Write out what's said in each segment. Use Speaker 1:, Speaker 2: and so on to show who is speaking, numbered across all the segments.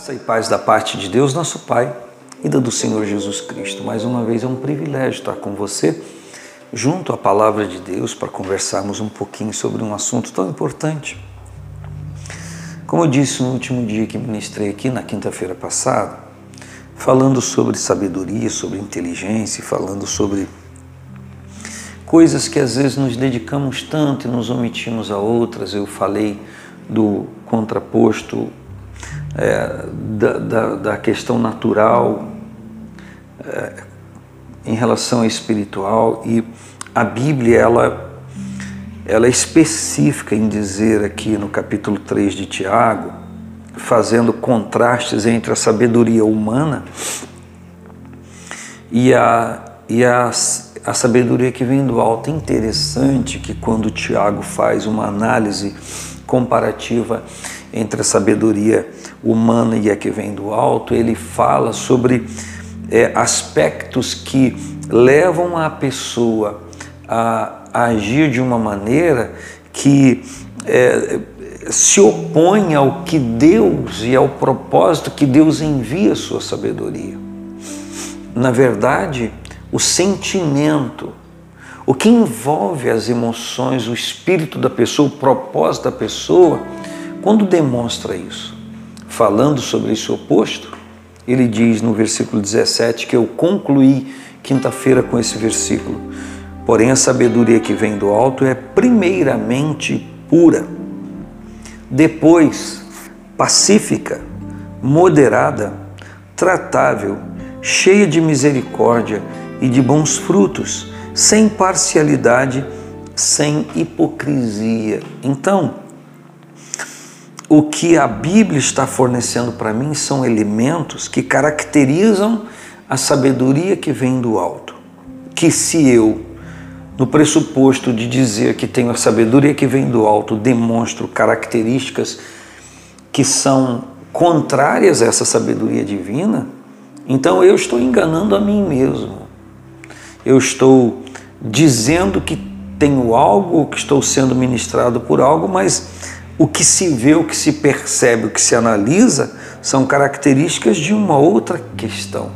Speaker 1: Graça e paz da parte de Deus, nosso Pai, e da do Senhor Jesus Cristo. Mais uma vez é um privilégio estar com você, junto à palavra de Deus, para conversarmos um pouquinho sobre um assunto tão importante. Como eu disse no último dia que ministrei aqui, na quinta-feira passada, falando sobre sabedoria, sobre inteligência, falando sobre coisas que às vezes nos dedicamos tanto e nos omitimos a outras. Eu falei do contraposto é, da, da, da, questão natural é, em relação à espiritual e a Bíblia ela, ela é específica em dizer aqui no capítulo 3 de Tiago, fazendo contrastes entre a sabedoria humana e a, e a, a sabedoria que vem do alto. É interessante que quando Tiago faz uma análise comparativa entre a sabedoria humana e a que vem do alto, ele fala sobre é, aspectos que levam a pessoa a, agir de uma maneira que é, se opõe ao que Deus e ao propósito que Deus envia a sua sabedoria. Na verdade, o sentimento, o que envolve as emoções, o espírito da pessoa, o propósito da pessoa, quando demonstra isso? Falando sobre esse oposto, ele diz no versículo 17 que eu concluí quinta-feira com esse versículo. Porém, a sabedoria que vem do alto é primeiramente pura, depois pacífica, moderada, tratável, cheia de misericórdia e de bons frutos, sem parcialidade, sem hipocrisia. Então, o que a Bíblia está fornecendo para mim são elementos que caracterizam a sabedoria que vem do alto. Que se eu, no pressuposto de dizer que tenho a sabedoria que vem do alto, demonstro características que são contrárias a essa sabedoria divina, então eu estou enganando a mim mesmo. Eu estou dizendo que tenho algo, que estou sendo ministrado por algo, mas o que se vê, o que se percebe, o que se analisa são características de uma outra questão,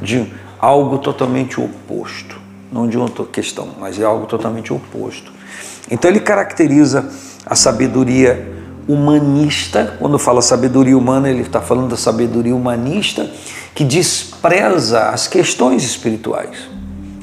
Speaker 1: de algo totalmente oposto. Não de outra questão, mas é algo totalmente oposto. Então ele caracteriza a sabedoria humanista, quando fala sabedoria humana, ele está falando da sabedoria humanista que despreza as questões espirituais.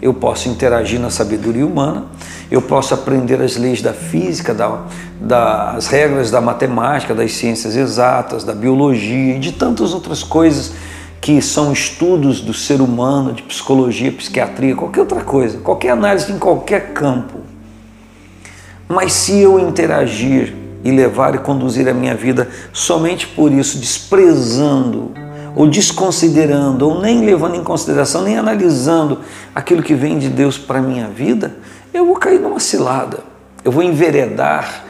Speaker 1: Eu posso interagir na sabedoria humana, eu posso aprender as leis da física, da, das regras da matemática, das ciências exatas, da biologia e de tantas outras coisas que são estudos do ser humano, de psicologia, psiquiatria, qualquer outra coisa, qualquer análise em qualquer campo. Mas se eu interagir e levar e conduzir a minha vida somente por isso, desprezando ou desconsiderando, ou nem levando em consideração, nem analisando aquilo que vem de Deus para a minha vida, eu vou cair numa cilada, eu vou enveredar,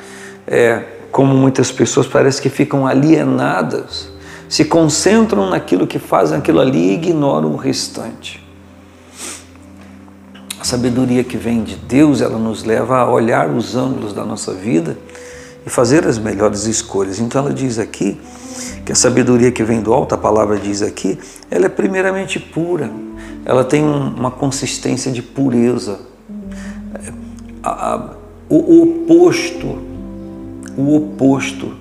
Speaker 1: é, como muitas pessoas parece que ficam alienadas, se concentram naquilo que fazem aquilo ali e ignoram o restante. A sabedoria que vem de Deus, ela nos leva a olhar os ângulos da nossa vida e fazer as melhores escolhas. Então ela diz aqui que a sabedoria que vem do alto, a palavra diz aqui, ela é primeiramente pura, ela tem uma consistência de pureza, a, o oposto, o oposto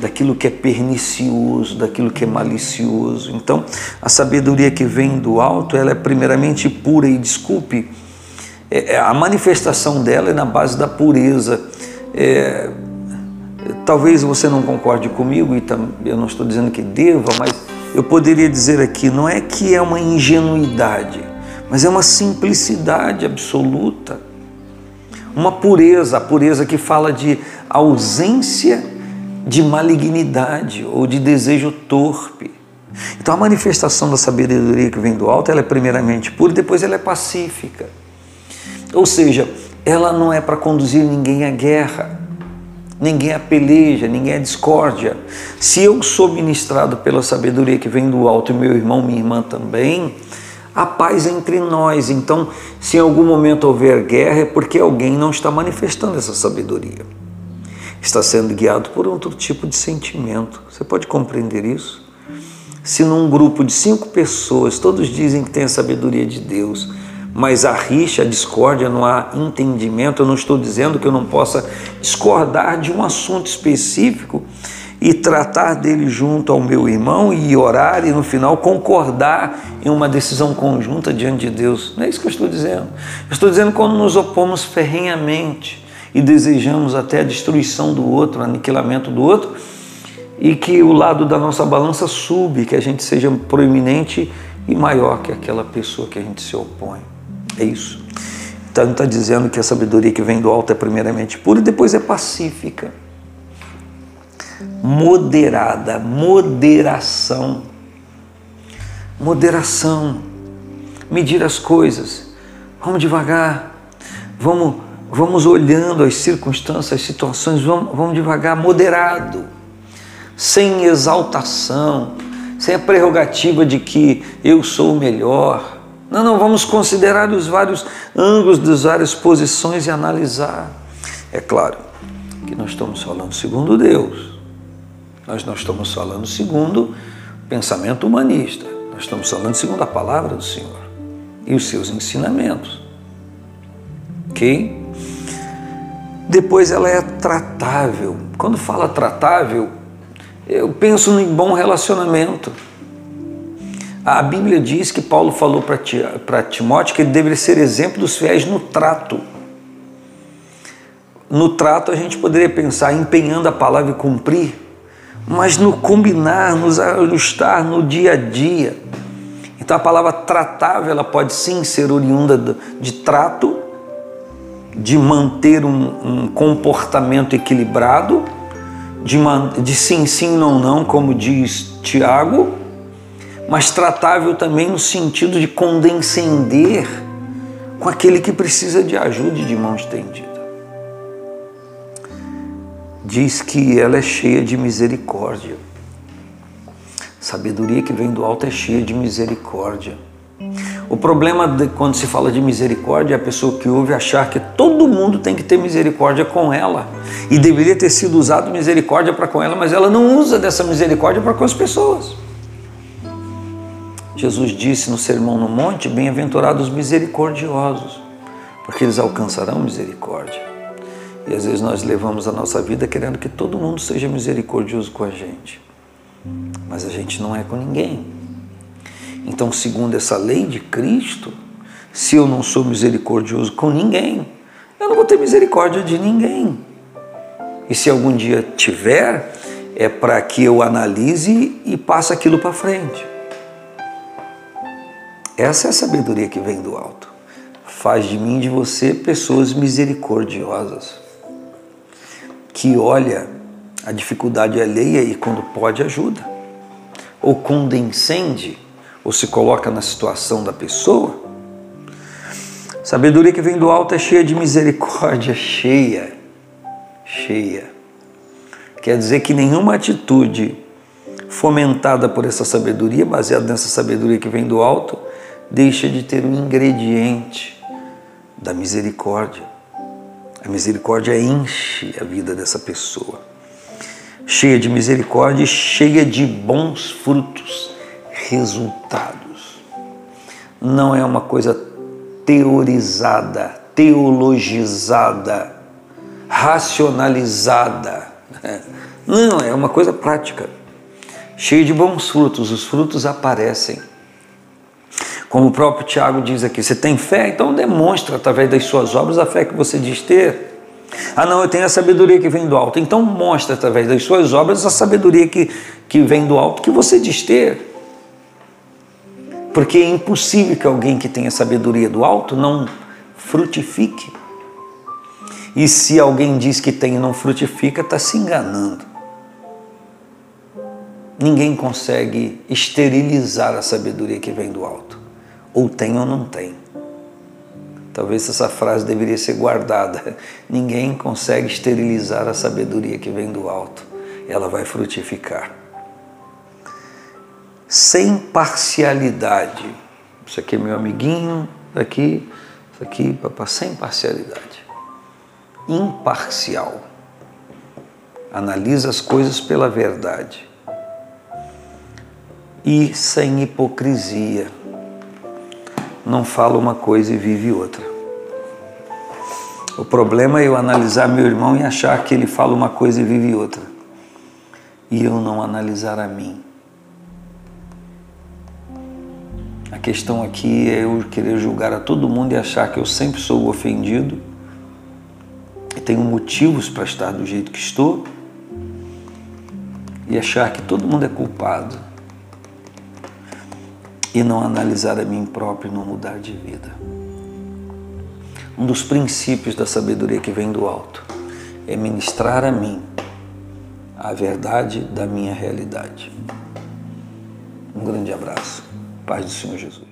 Speaker 1: daquilo que é pernicioso, daquilo que é malicioso. Então, a sabedoria que vem do alto, ela é primeiramente pura e desculpe, é, é a manifestação dela é na base da pureza. É, talvez você não concorde comigo e eu não estou dizendo que deva, mas eu poderia dizer aqui, não é que é uma ingenuidade, mas é uma simplicidade absoluta uma pureza, a pureza que fala de ausência de malignidade ou de desejo torpe. Então a manifestação da sabedoria que vem do alto, ela é primeiramente pura e depois ela é pacífica. Ou seja, ela não é para conduzir ninguém à guerra, ninguém à peleja, ninguém à discórdia. Se eu sou ministrado pela sabedoria que vem do alto e meu irmão, minha irmã também, a paz entre nós. Então, se em algum momento houver guerra, é porque alguém não está manifestando essa sabedoria. Está sendo guiado por outro tipo de sentimento. Você pode compreender isso? Se num grupo de cinco pessoas todos dizem que tem a sabedoria de Deus, mas a rixa, a discórdia, não há entendimento, eu não estou dizendo que eu não possa discordar de um assunto específico e tratar dele junto ao meu irmão e orar e no final concordar em uma decisão conjunta diante de Deus. Não é isso que eu estou dizendo. Eu estou dizendo quando nos opomos ferrenhamente e desejamos até a destruição do outro, o aniquilamento do outro, e que o lado da nossa balança sube, que a gente seja proeminente e maior que aquela pessoa que a gente se opõe. É isso. Então está dizendo que a sabedoria que vem do alto é primeiramente pura e depois é pacífica. Moderada, moderação. Moderação. Medir as coisas. Vamos devagar. Vamos, vamos olhando as circunstâncias, as situações, vamos, vamos devagar, moderado sem exaltação, sem a prerrogativa de que eu sou o melhor. Não, não, vamos considerar os vários ângulos das várias posições e analisar. É claro que nós estamos falando segundo Deus, nós não estamos falando segundo pensamento humanista, nós estamos falando segundo a palavra do Senhor e os seus ensinamentos. Ok? Depois ela é tratável. Quando fala tratável, eu penso em bom relacionamento. A Bíblia diz que Paulo falou para Timóteo que ele deveria ser exemplo dos fiéis no trato. No trato a gente poderia pensar empenhando a palavra e cumprir, mas no combinar, nos ajustar no dia a dia. Então a palavra tratável ela pode sim ser oriunda de trato, de manter um, um comportamento equilibrado, de, de sim, sim, não, não, como diz Tiago, mas tratável também no sentido de condescender com aquele que precisa de ajuda e de mão estendida. Diz que ela é cheia de misericórdia. Sabedoria que vem do alto é cheia de misericórdia. O problema de, quando se fala de misericórdia é a pessoa que ouve achar que todo mundo tem que ter misericórdia com ela e deveria ter sido usado misericórdia para com ela, mas ela não usa dessa misericórdia para com as pessoas. Jesus disse no Sermão no Monte: Bem-aventurados misericordiosos, porque eles alcançarão misericórdia. E às vezes nós levamos a nossa vida querendo que todo mundo seja misericordioso com a gente, mas a gente não é com ninguém. Então, segundo essa lei de Cristo, se eu não sou misericordioso com ninguém, eu não vou ter misericórdia de ninguém. E se algum dia tiver, é para que eu analise e passe aquilo para frente. Essa é a sabedoria que vem do alto. Faz de mim e de você pessoas misericordiosas, que olha a dificuldade alheia e quando pode ajuda, ou condescende ou se coloca na situação da pessoa. Sabedoria que vem do alto é cheia de misericórdia, cheia, cheia. Quer dizer que nenhuma atitude fomentada por essa sabedoria, baseada nessa sabedoria que vem do alto, deixa de ter um ingrediente da misericórdia. A misericórdia enche a vida dessa pessoa. Cheia de misericórdia e cheia de bons frutos resultados. Não é uma coisa teorizada, teologizada, racionalizada. Não, é uma coisa prática, cheia de bons frutos. Os frutos aparecem. Como o próprio Tiago diz aqui, você tem fé? Então demonstra através das suas obras a fé que você diz ter. Ah, não, eu tenho a sabedoria que vem do alto. Então mostra através das suas obras a sabedoria que, que vem do alto que você diz ter. Porque é impossível que alguém que tenha sabedoria do alto não frutifique. E se alguém diz que tem e não frutifica, está se enganando. Ninguém consegue esterilizar a sabedoria que vem do alto. Ou tem ou não tem. Talvez essa frase deveria ser guardada. Ninguém consegue esterilizar a sabedoria que vem do alto. Ela vai frutificar sem parcialidade. Isso aqui é meu amiguinho, aqui, isso aqui, papai, sem parcialidade. Imparcial. Analisa as coisas pela verdade. e sem hipocrisia. Não fala uma coisa e vive outra. O problema é eu analisar meu irmão e achar que ele fala uma coisa e vive outra. E eu não analisar a mim. A questão aqui é eu querer julgar a todo mundo e achar que eu sempre sou ofendido e tenho motivos para estar do jeito que estou e achar que todo mundo é culpado e não analisar a mim próprio e não mudar de vida. Um dos princípios da sabedoria que vem do alto é ministrar a mim a verdade da minha realidade. Um grande abraço. Paz do Senhor Jesus.